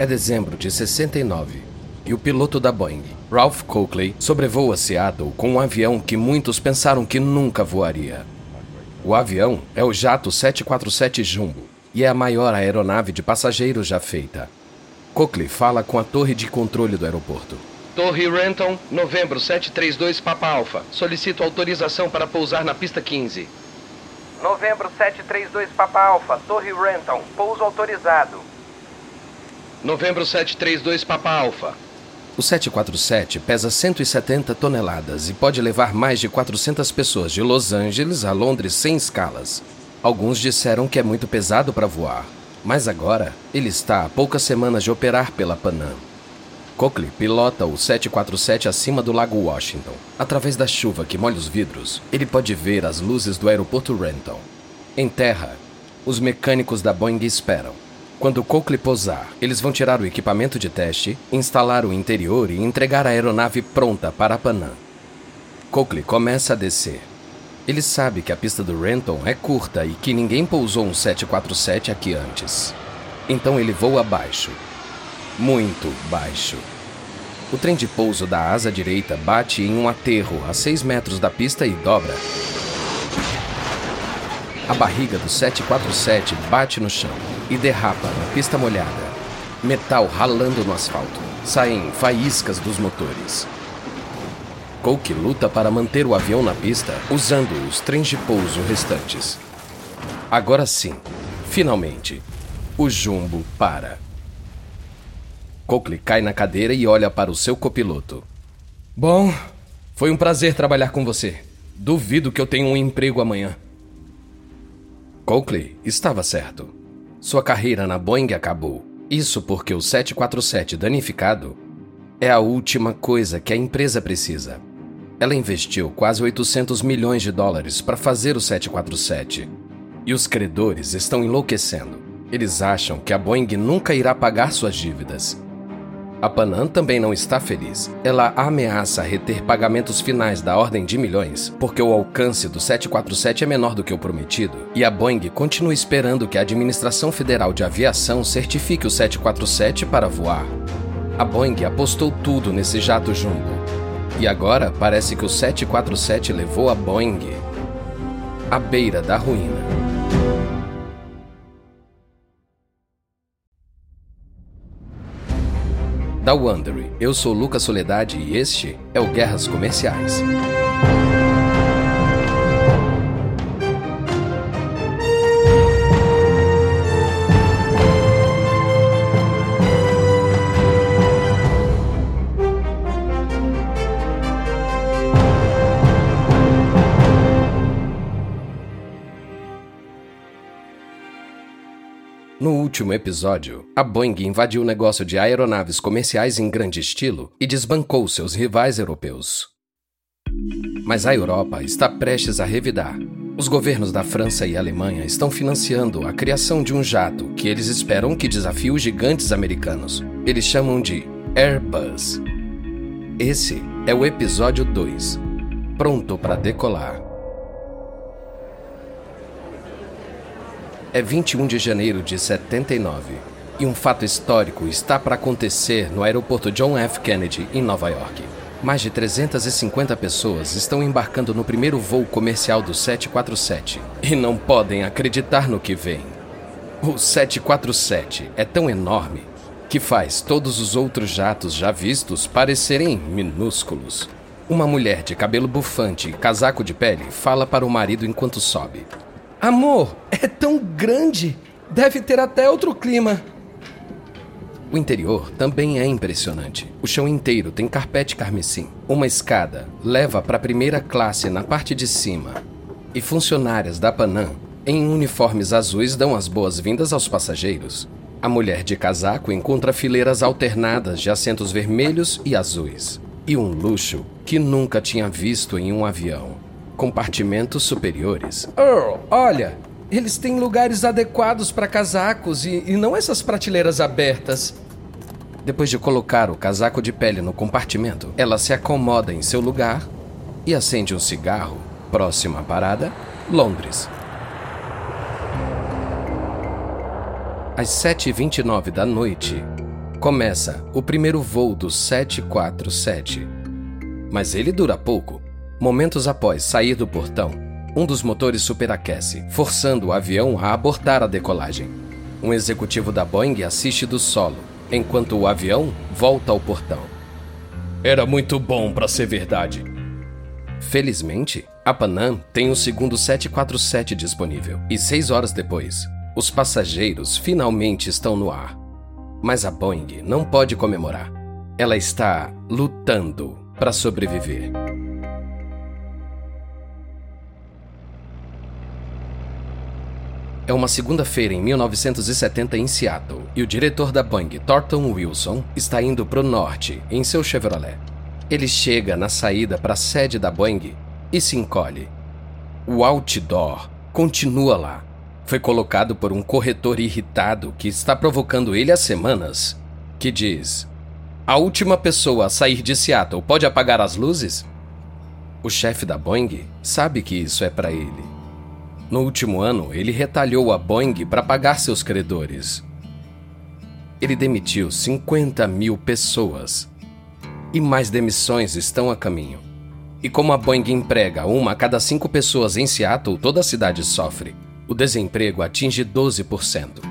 É dezembro de 69 e o piloto da Boeing, Ralph Coakley, sobrevoa Seattle com um avião que muitos pensaram que nunca voaria. O avião é o jato 747 Jumbo e é a maior aeronave de passageiros já feita. Coakley fala com a torre de controle do aeroporto. Torre Renton, novembro 732 Papa Alpha. Solicito autorização para pousar na pista 15. Novembro 732 Papa Alpha, Torre Renton, pouso autorizado. Novembro 732 Papa Alpha. O 747 pesa 170 toneladas e pode levar mais de 400 pessoas de Los Angeles a Londres sem escalas. Alguns disseram que é muito pesado para voar, mas agora ele está a poucas semanas de operar pela Panam. Coakley pilota o 747 acima do Lago Washington. Através da chuva que molha os vidros, ele pode ver as luzes do aeroporto Renton. Em terra, os mecânicos da Boeing esperam. Quando Coakley pousar, eles vão tirar o equipamento de teste, instalar o interior e entregar a aeronave pronta para a Panam. Coakley começa a descer. Ele sabe que a pista do Renton é curta e que ninguém pousou um 747 aqui antes. Então ele voa abaixo, muito baixo. O trem de pouso da asa direita bate em um aterro a 6 metros da pista e dobra. A barriga do 747 bate no chão e derrapa na pista molhada. Metal ralando no asfalto. Saem faíscas dos motores. Coke luta para manter o avião na pista usando os trens de pouso restantes. Agora sim, finalmente, o jumbo para. Coakley cai na cadeira e olha para o seu copiloto. Bom, foi um prazer trabalhar com você. Duvido que eu tenha um emprego amanhã. Coakley estava certo. Sua carreira na Boeing acabou. Isso porque o 747 danificado é a última coisa que a empresa precisa. Ela investiu quase 800 milhões de dólares para fazer o 747. E os credores estão enlouquecendo. Eles acham que a Boeing nunca irá pagar suas dívidas. A Panam também não está feliz. Ela ameaça reter pagamentos finais da ordem de milhões, porque o alcance do 747 é menor do que o prometido, e a Boeing continua esperando que a Administração Federal de Aviação certifique o 747 para voar. A Boeing apostou tudo nesse jato jumbo. E agora parece que o 747 levou a Boeing à beira da ruína. Da Wondery. Eu sou Lucas Soledade e este é o Guerras Comerciais. No último episódio, a Boeing invadiu o negócio de aeronaves comerciais em grande estilo e desbancou seus rivais europeus. Mas a Europa está prestes a revidar. Os governos da França e Alemanha estão financiando a criação de um jato que eles esperam que desafie os gigantes americanos. Eles chamam de Airbus. Esse é o episódio 2. Pronto para decolar. É 21 de janeiro de 79 e um fato histórico está para acontecer no aeroporto John F. Kennedy, em Nova York. Mais de 350 pessoas estão embarcando no primeiro voo comercial do 747 e não podem acreditar no que vem. O 747 é tão enorme que faz todos os outros jatos já vistos parecerem minúsculos. Uma mulher de cabelo bufante e casaco de pele fala para o marido enquanto sobe. Amor, é tão grande. Deve ter até outro clima. O interior também é impressionante. O chão inteiro tem carpete carmesim. Uma escada leva para a primeira classe na parte de cima. E funcionárias da Panam, em uniformes azuis, dão as boas-vindas aos passageiros. A mulher de casaco encontra fileiras alternadas de assentos vermelhos e azuis. E um luxo que nunca tinha visto em um avião compartimentos superiores. Earl, olha, eles têm lugares adequados para casacos e, e não essas prateleiras abertas. Depois de colocar o casaco de pele no compartimento, ela se acomoda em seu lugar e acende um cigarro. Próxima parada, Londres. Às 7h29 da noite, Começa o primeiro voo do 747. Mas ele dura pouco. Momentos após sair do portão, um dos motores superaquece, forçando o avião a abortar a decolagem. Um executivo da Boeing assiste do solo, enquanto o avião volta ao portão. Era muito bom para ser verdade. Felizmente, a Panam tem o segundo 747 disponível, e seis horas depois, os passageiros finalmente estão no ar. Mas a Boeing não pode comemorar. Ela está lutando para sobreviver. É uma segunda-feira em 1970 em Seattle e o diretor da Boeing, Thornton Wilson, está indo para o norte em seu Chevrolet. Ele chega na saída para a sede da Boeing e se encolhe. O outdoor continua lá, foi colocado por um corretor irritado que está provocando ele há semanas, que diz: A última pessoa a sair de Seattle pode apagar as luzes? O chefe da Boeing sabe que isso é para ele. No último ano, ele retalhou a Boeing para pagar seus credores. Ele demitiu 50 mil pessoas. E mais demissões estão a caminho. E como a Boeing emprega uma a cada cinco pessoas em Seattle, toda a cidade sofre o desemprego atinge 12%.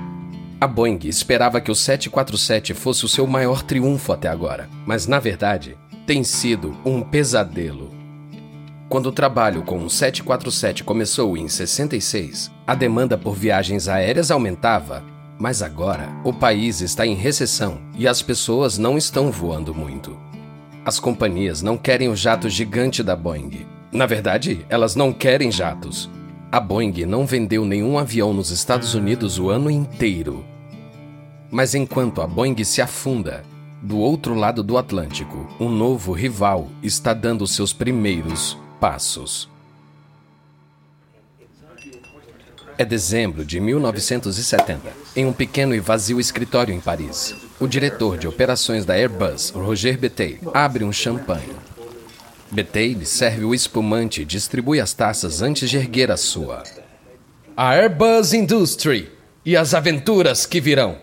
A Boeing esperava que o 747 fosse o seu maior triunfo até agora, mas na verdade tem sido um pesadelo. Quando o trabalho com o 747 começou em 66, a demanda por viagens aéreas aumentava, mas agora o país está em recessão e as pessoas não estão voando muito. As companhias não querem o jato gigante da Boeing. Na verdade, elas não querem jatos. A Boeing não vendeu nenhum avião nos Estados Unidos o ano inteiro. Mas enquanto a Boeing se afunda, do outro lado do Atlântico, um novo rival está dando seus primeiros passos. É dezembro de 1970, em um pequeno e vazio escritório em Paris. O diretor de operações da Airbus, Roger Betey, abre um champanhe. Betaille serve o espumante e distribui as taças antes de erguer a sua. A Airbus Industry e as aventuras que virão.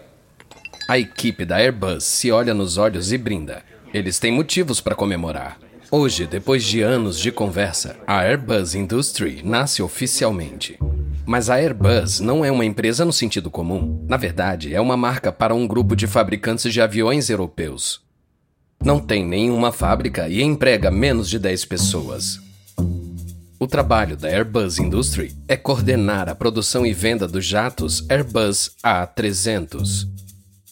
A equipe da Airbus se olha nos olhos e brinda. Eles têm motivos para comemorar. Hoje, depois de anos de conversa, a Airbus Industry nasce oficialmente. Mas a Airbus não é uma empresa no sentido comum. Na verdade, é uma marca para um grupo de fabricantes de aviões europeus. Não tem nenhuma fábrica e emprega menos de 10 pessoas. O trabalho da Airbus Industry é coordenar a produção e venda dos jatos Airbus A300.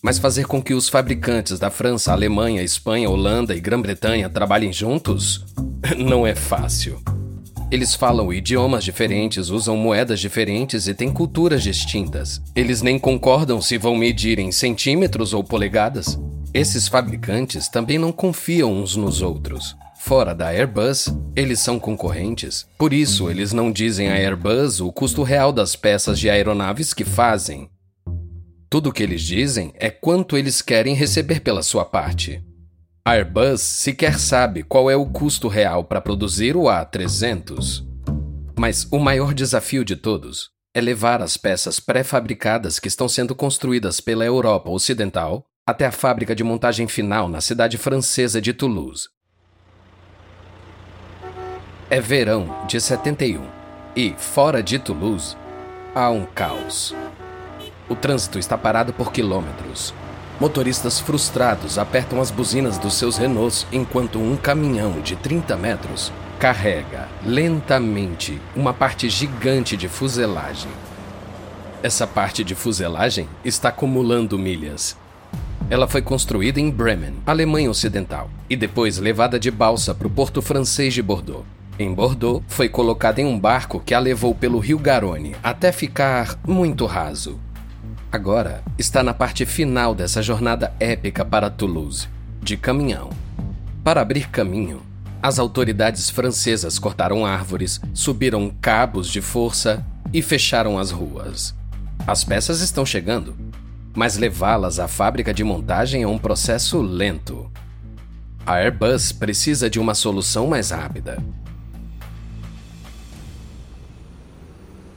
Mas fazer com que os fabricantes da França, Alemanha, Espanha, Holanda e Grã-Bretanha trabalhem juntos não é fácil. Eles falam idiomas diferentes, usam moedas diferentes e têm culturas distintas. Eles nem concordam se vão medir em centímetros ou polegadas. Esses fabricantes também não confiam uns nos outros. Fora da Airbus, eles são concorrentes. Por isso, eles não dizem à Airbus o custo real das peças de aeronaves que fazem. Tudo o que eles dizem é quanto eles querem receber pela sua parte. A Airbus sequer sabe qual é o custo real para produzir o A300. Mas o maior desafio de todos é levar as peças pré-fabricadas que estão sendo construídas pela Europa Ocidental até a fábrica de montagem final na cidade francesa de Toulouse. É verão de 71 e, fora de Toulouse, há um caos. O trânsito está parado por quilômetros. Motoristas frustrados apertam as buzinas dos seus Renaults enquanto um caminhão de 30 metros carrega lentamente uma parte gigante de fuselagem. Essa parte de fuselagem está acumulando milhas ela foi construída em Bremen, Alemanha Ocidental, e depois levada de balsa para o porto francês de Bordeaux. Em Bordeaux, foi colocada em um barco que a levou pelo rio Garonne até ficar muito raso. Agora está na parte final dessa jornada épica para Toulouse, de caminhão. Para abrir caminho, as autoridades francesas cortaram árvores, subiram cabos de força e fecharam as ruas. As peças estão chegando, mas levá-las à fábrica de montagem é um processo lento. A Airbus precisa de uma solução mais rápida.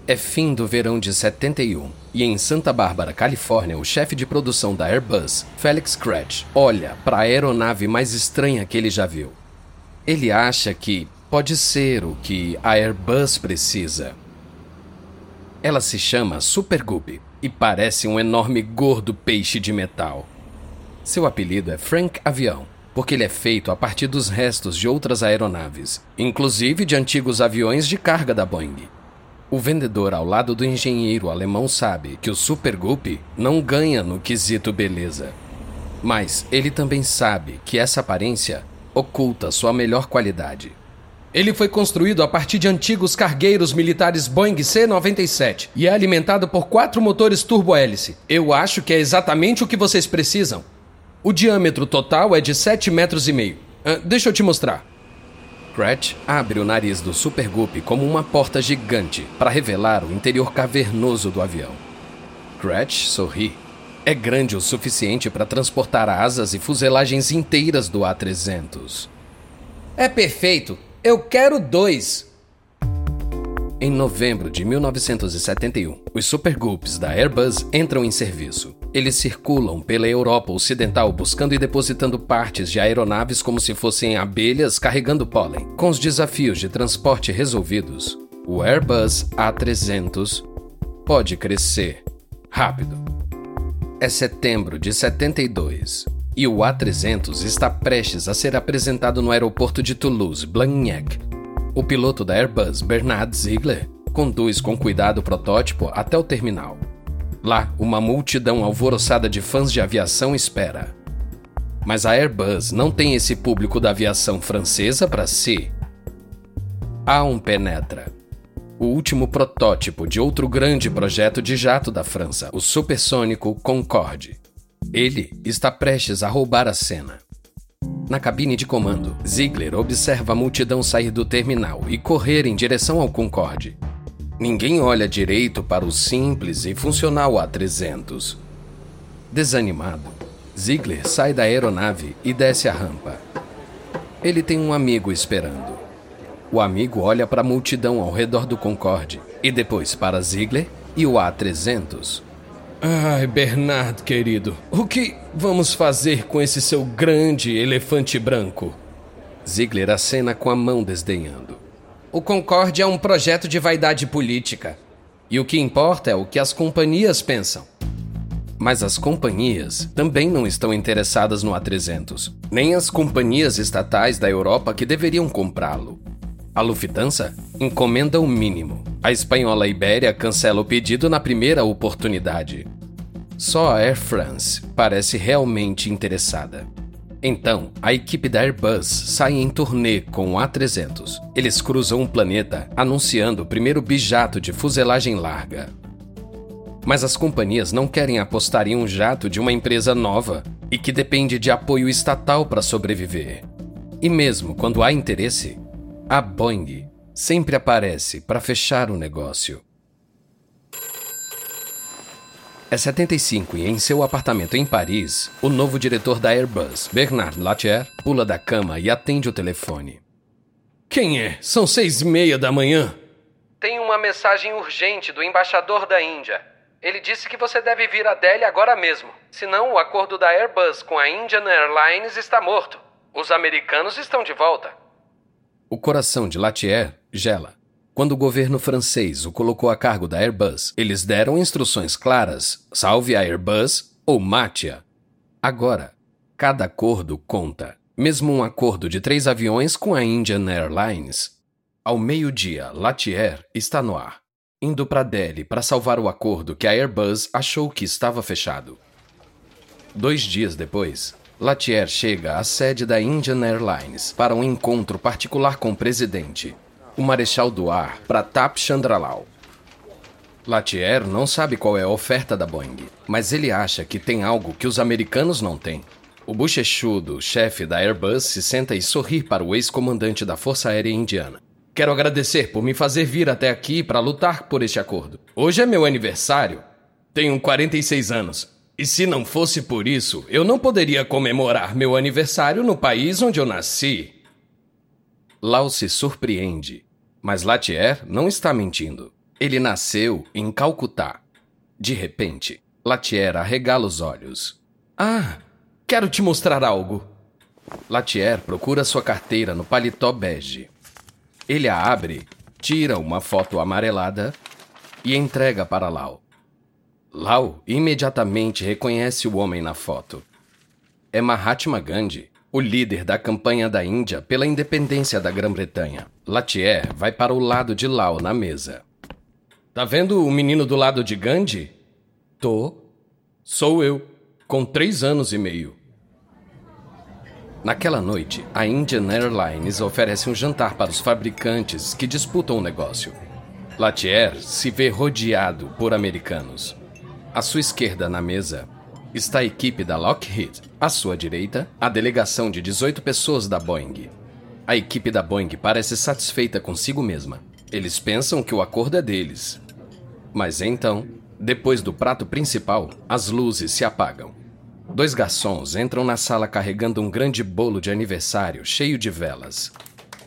É fim do verão de 71 e em Santa Bárbara, Califórnia, o chefe de produção da Airbus, Felix Kretsch, olha para a aeronave mais estranha que ele já viu. Ele acha que pode ser o que a Airbus precisa. Ela se chama Super Goop e parece um enorme gordo peixe de metal. Seu apelido é Frank Avião, porque ele é feito a partir dos restos de outras aeronaves, inclusive de antigos aviões de carga da Boeing. O vendedor ao lado do engenheiro alemão sabe que o Super Goop não ganha no quesito beleza. Mas ele também sabe que essa aparência oculta sua melhor qualidade. Ele foi construído a partir de antigos cargueiros militares Boeing C-97 e é alimentado por quatro motores turbo-hélice. Eu acho que é exatamente o que vocês precisam. O diâmetro total é de 7 metros e meio. Uh, deixa eu te mostrar. Cratch abre o nariz do Super Goop como uma porta gigante para revelar o interior cavernoso do avião. Cratch sorri. É grande o suficiente para transportar asas e fuselagens inteiras do A300. É perfeito. Eu quero dois. Em novembro de 1971, os Super Goops da Airbus entram em serviço. Eles circulam pela Europa Ocidental buscando e depositando partes de aeronaves como se fossem abelhas carregando pólen. Com os desafios de transporte resolvidos, o Airbus A300 pode crescer rápido. É setembro de 72 e o A300 está prestes a ser apresentado no aeroporto de Toulouse-Blagnac. O piloto da Airbus, Bernard Ziegler, conduz com cuidado o protótipo até o terminal. Lá, uma multidão alvoroçada de fãs de aviação espera. Mas a Airbus não tem esse público da aviação francesa para si. Há um Penetra, o último protótipo de outro grande projeto de jato da França, o supersônico Concorde. Ele está prestes a roubar a cena. Na cabine de comando, Ziegler observa a multidão sair do terminal e correr em direção ao Concorde. Ninguém olha direito para o simples e funcional A300. Desanimado, Ziegler sai da aeronave e desce a rampa. Ele tem um amigo esperando. O amigo olha para a multidão ao redor do Concorde e depois para Ziegler e o A300. Ai, Bernard, querido, o que vamos fazer com esse seu grande elefante branco? Ziegler acena com a mão desdenhando. O Concorde é um projeto de vaidade política. E o que importa é o que as companhias pensam. Mas as companhias também não estão interessadas no A300, nem as companhias estatais da Europa que deveriam comprá-lo. A Lufthansa encomenda o mínimo. A espanhola Ibéria cancela o pedido na primeira oportunidade. Só a Air France parece realmente interessada. Então, a equipe da Airbus sai em turnê com o A300. Eles cruzam o planeta anunciando o primeiro bijato de fuselagem larga. Mas as companhias não querem apostar em um jato de uma empresa nova e que depende de apoio estatal para sobreviver. E mesmo quando há interesse, a Boeing sempre aparece para fechar o negócio. É 75 e em seu apartamento em Paris, o novo diretor da Airbus, Bernard Latier, pula da cama e atende o telefone. Quem é? São seis e meia da manhã. Tem uma mensagem urgente do embaixador da Índia. Ele disse que você deve vir a Delhi agora mesmo. Senão, o acordo da Airbus com a Indian Airlines está morto. Os americanos estão de volta. O coração de Latier gela. Quando o governo francês o colocou a cargo da Airbus, eles deram instruções claras: salve a Airbus ou mate-a. Agora, cada acordo conta. Mesmo um acordo de três aviões com a Indian Airlines. Ao meio-dia, Latier está no ar, indo para Delhi para salvar o acordo que a Airbus achou que estava fechado. Dois dias depois, Latier chega à sede da Indian Airlines para um encontro particular com o presidente, o Marechal do Ar, Pratap Chandralal. Latier não sabe qual é a oferta da Boeing, mas ele acha que tem algo que os americanos não têm. O bochechudo, chefe da Airbus, se senta e sorri para o ex-comandante da Força Aérea Indiana. Quero agradecer por me fazer vir até aqui para lutar por este acordo. Hoje é meu aniversário. Tenho 46 anos. E se não fosse por isso, eu não poderia comemorar meu aniversário no país onde eu nasci. Lau se surpreende mas Latier não está mentindo. Ele nasceu em Calcutá. De repente, Latier arregala os olhos. Ah, quero te mostrar algo. Latier procura sua carteira no paletó bege. Ele a abre, tira uma foto amarelada e entrega para Lau. Lau imediatamente reconhece o homem na foto. É Mahatma Gandhi, o líder da campanha da Índia pela independência da Grã-Bretanha. Latier vai para o lado de Lau na mesa. Tá vendo o menino do lado de Gandhi? Tô. Sou eu, com três anos e meio. Naquela noite, a Indian Airlines oferece um jantar para os fabricantes que disputam o negócio. Latier se vê rodeado por americanos. À sua esquerda na mesa está a equipe da Lockheed. À sua direita, a delegação de 18 pessoas da Boeing. A equipe da Boeing parece satisfeita consigo mesma. Eles pensam que o acordo é deles. Mas então, depois do prato principal, as luzes se apagam. Dois garçons entram na sala carregando um grande bolo de aniversário cheio de velas.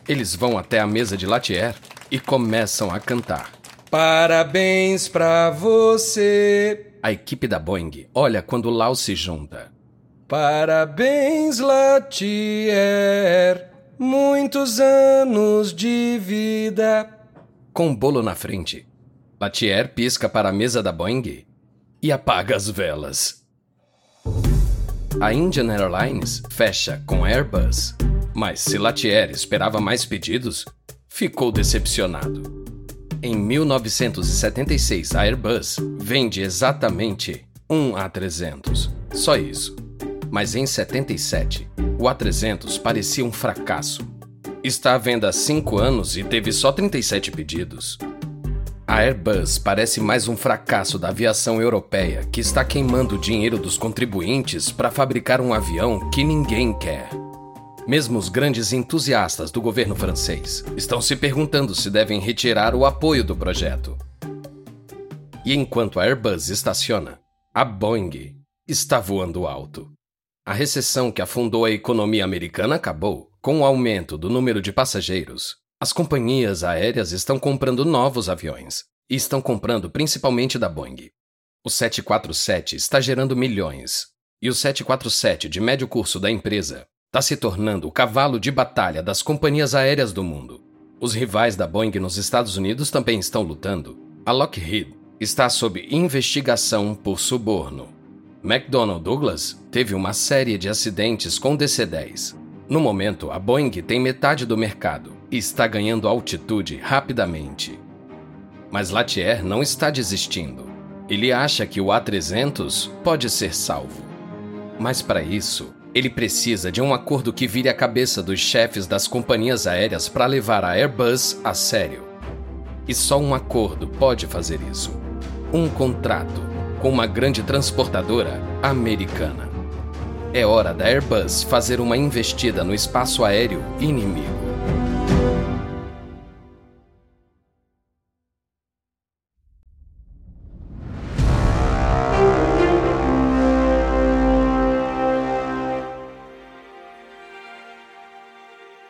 Eles vão até a mesa de Latier e começam a cantar. Parabéns pra você. A equipe da Boeing olha quando Lau se junta. Parabéns, Latier. Muitos anos de vida. Com o bolo na frente, Latier pisca para a mesa da Boeing e apaga as velas. A Indian Airlines fecha com Airbus, mas se Latier esperava mais pedidos, ficou decepcionado. Em 1976, a Airbus vende exatamente um A300. Só isso. Mas em 77, o A300 parecia um fracasso. Está à venda há 5 anos e teve só 37 pedidos. A Airbus parece mais um fracasso da aviação europeia que está queimando o dinheiro dos contribuintes para fabricar um avião que ninguém quer. Mesmo os grandes entusiastas do governo francês estão se perguntando se devem retirar o apoio do projeto. E enquanto a Airbus estaciona, a Boeing está voando alto. A recessão que afundou a economia americana acabou com o aumento do número de passageiros as companhias aéreas estão comprando novos aviões e estão comprando principalmente da Boeing. O 747 está gerando milhões e o 747 de médio curso da empresa está se tornando o cavalo de batalha das companhias aéreas do mundo. Os rivais da Boeing nos Estados Unidos também estão lutando. A Lockheed está sob investigação por suborno. McDonnell Douglas teve uma série de acidentes com DC-10. No momento, a Boeing tem metade do mercado e está ganhando altitude rapidamente. Mas Latier não está desistindo. Ele acha que o A300 pode ser salvo. Mas para isso, ele precisa de um acordo que vire a cabeça dos chefes das companhias aéreas para levar a Airbus a sério. E só um acordo pode fazer isso. Um contrato com uma grande transportadora americana. É hora da Airbus fazer uma investida no espaço aéreo inimigo.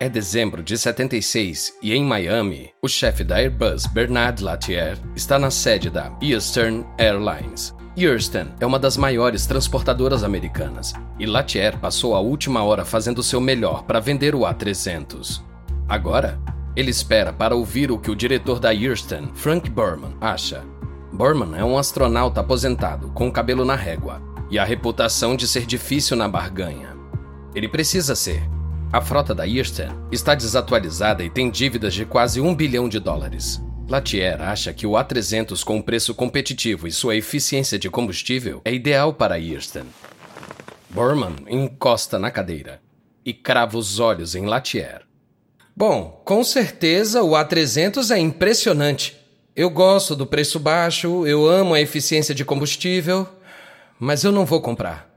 É dezembro de 76 e em Miami, o chefe da Airbus, Bernard Latier, está na sede da Eastern Airlines. Eastern é uma das maiores transportadoras americanas e Latier passou a última hora fazendo seu melhor para vender o A300. Agora, ele espera para ouvir o que o diretor da Eastern, Frank Burman, acha. Burman é um astronauta aposentado, com o cabelo na régua, e a reputação de ser difícil na barganha. Ele precisa ser, a frota da Eastern está desatualizada e tem dívidas de quase um bilhão de dólares. Latier acha que o A300 com preço competitivo e sua eficiência de combustível é ideal para a Eastern. Borman encosta na cadeira e crava os olhos em Latier. Bom, com certeza o A300 é impressionante. Eu gosto do preço baixo, eu amo a eficiência de combustível, mas eu não vou comprar.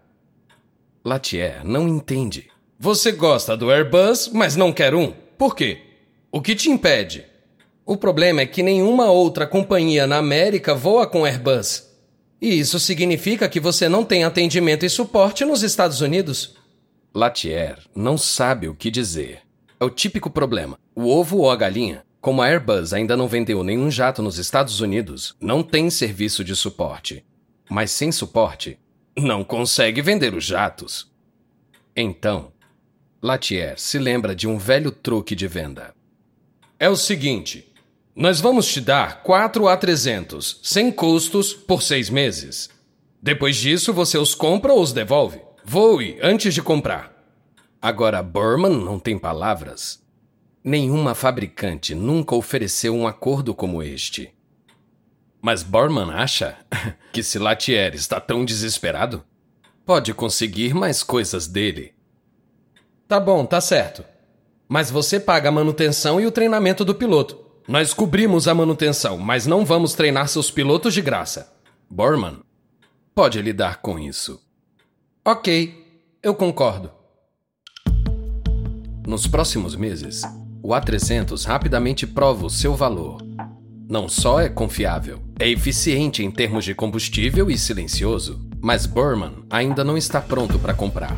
Latier não entende. Você gosta do Airbus, mas não quer um? Por quê? O que te impede? O problema é que nenhuma outra companhia na América voa com Airbus. E isso significa que você não tem atendimento e suporte nos Estados Unidos. Latier não sabe o que dizer. É o típico problema: o ovo ou a galinha? Como a Airbus ainda não vendeu nenhum jato nos Estados Unidos, não tem serviço de suporte. Mas sem suporte, não consegue vender os jatos. Então, Latier se lembra de um velho truque de venda. É o seguinte: nós vamos te dar 4 A300, sem custos, por seis meses. Depois disso, você os compra ou os devolve. Voe antes de comprar. Agora, Burman não tem palavras. Nenhuma fabricante nunca ofereceu um acordo como este. Mas Borman acha que se Latier está tão desesperado, pode conseguir mais coisas dele. Tá bom, tá certo. Mas você paga a manutenção e o treinamento do piloto. Nós cobrimos a manutenção, mas não vamos treinar seus pilotos de graça. Borman pode lidar com isso. Ok, eu concordo. Nos próximos meses, o A300 rapidamente prova o seu valor. Não só é confiável, é eficiente em termos de combustível e silencioso, mas Burman ainda não está pronto para comprar.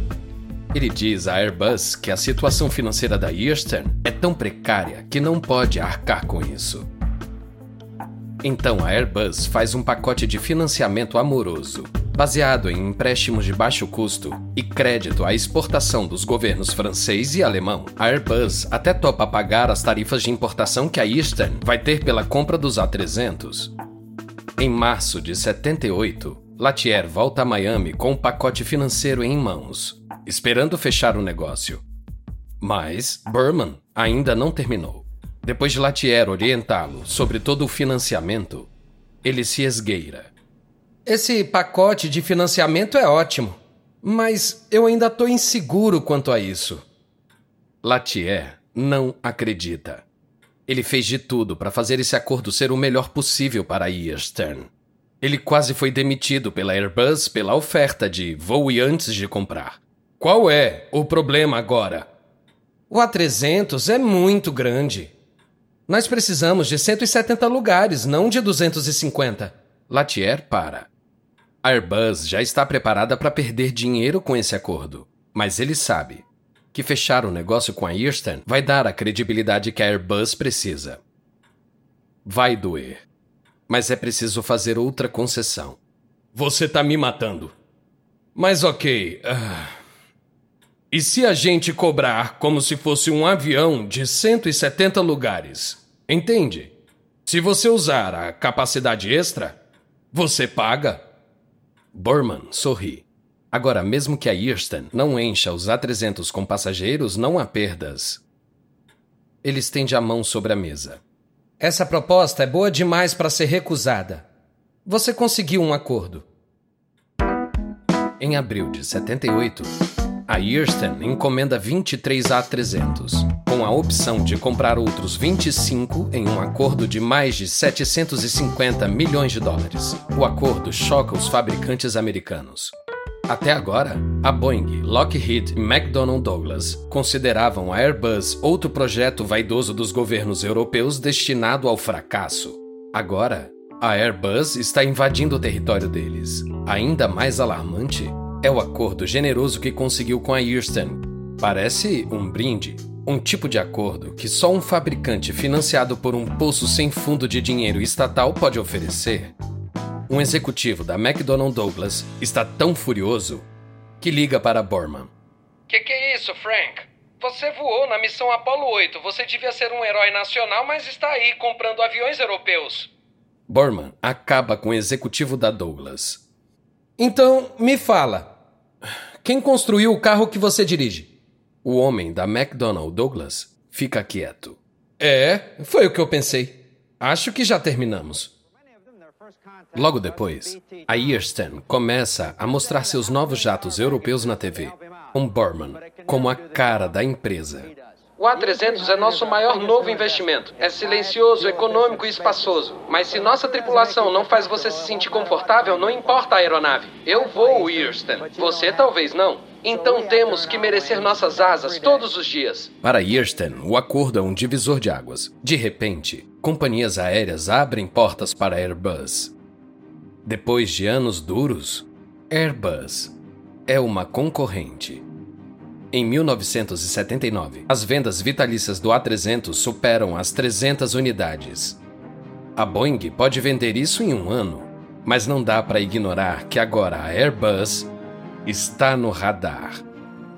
Ele diz à Airbus que a situação financeira da Eastern é tão precária que não pode arcar com isso. Então a Airbus faz um pacote de financiamento amoroso, baseado em empréstimos de baixo custo e crédito à exportação dos governos francês e alemão. A Airbus até topa pagar as tarifas de importação que a Eastern vai ter pela compra dos A300. Em março de 78, Latier volta a Miami com um pacote financeiro em mãos, esperando fechar o negócio. Mas Berman ainda não terminou. Depois de Latier orientá-lo sobre todo o financiamento, ele se esgueira. Esse pacote de financiamento é ótimo, mas eu ainda estou inseguro quanto a isso. Latier não acredita. Ele fez de tudo para fazer esse acordo ser o melhor possível para Eastern. Ele quase foi demitido pela Airbus pela oferta de voe antes de comprar. Qual é o problema agora? O A300 é muito grande. Nós precisamos de 170 lugares, não de 250. Latier para. A Airbus já está preparada para perder dinheiro com esse acordo, mas ele sabe que fechar o negócio com a Eastern vai dar a credibilidade que a Airbus precisa. Vai doer, mas é preciso fazer outra concessão. Você tá me matando. Mas ok. Uh... E se a gente cobrar como se fosse um avião de 170 lugares? Entende? Se você usar a capacidade extra, você paga. Borman sorri. Agora, mesmo que a Easton não encha os A300 com passageiros, não há perdas. Ele estende a mão sobre a mesa. Essa proposta é boa demais para ser recusada. Você conseguiu um acordo. Em abril de 78, a Easton encomenda 23 A300, com a opção de comprar outros 25 em um acordo de mais de 750 milhões de dólares. O acordo choca os fabricantes americanos. Até agora, a Boeing, Lockheed e McDonnell Douglas consideravam a Airbus outro projeto vaidoso dos governos europeus destinado ao fracasso. Agora, a Airbus está invadindo o território deles. Ainda mais alarmante é o acordo generoso que conseguiu com a Eastern. Parece um brinde, um tipo de acordo que só um fabricante financiado por um poço sem fundo de dinheiro estatal pode oferecer. Um executivo da McDonnell Douglas está tão furioso que liga para Borman. Que que é isso, Frank? Você voou na missão Apollo 8. Você devia ser um herói nacional, mas está aí comprando aviões europeus. Borman acaba com o executivo da Douglas. Então, me fala. Quem construiu o carro que você dirige? O homem da McDonnell Douglas fica quieto. É, foi o que eu pensei. Acho que já terminamos. Logo depois, a Eastern começa a mostrar seus novos jatos europeus na TV, com Borman como a cara da empresa. O A300 é nosso maior novo investimento. É silencioso, econômico e espaçoso. Mas se nossa tripulação não faz você se sentir confortável, não importa a aeronave. Eu vou, Easton. Você talvez não. Então temos que merecer nossas asas todos os dias. Para Easton, o acordo é um divisor de águas. De repente, companhias aéreas abrem portas para Airbus. Depois de anos duros, Airbus é uma concorrente. Em 1979, as vendas vitalícias do A300 superam as 300 unidades. A Boeing pode vender isso em um ano, mas não dá para ignorar que agora a Airbus está no radar.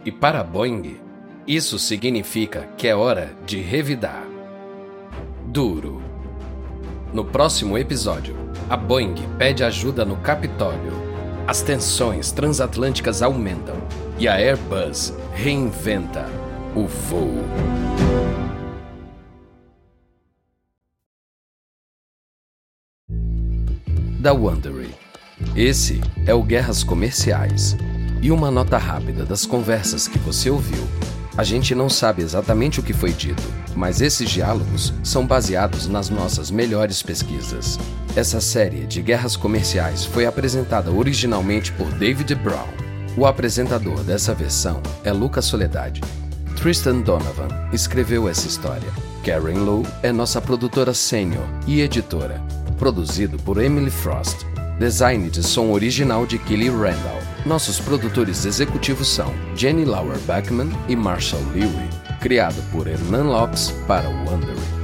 E para a Boeing, isso significa que é hora de revidar. Duro. No próximo episódio, a Boeing pede ajuda no Capitólio. As tensões transatlânticas aumentam e a Airbus reinventa o voo. Da Wondery. Esse é o Guerras Comerciais. E uma nota rápida das conversas que você ouviu a gente não sabe exatamente o que foi dito, mas esses diálogos são baseados nas nossas melhores pesquisas. Essa série de guerras comerciais foi apresentada originalmente por David Brown. O apresentador dessa versão é Lucas Soledade. Tristan Donovan escreveu essa história. Karen Lowe é nossa produtora sênior e editora. Produzido por Emily Frost. Design de som original de Kelly Randall. Nossos produtores executivos são Jenny Lauer Beckman e Marshall Lewy. Criado por Hernan Lopes para o Wondery.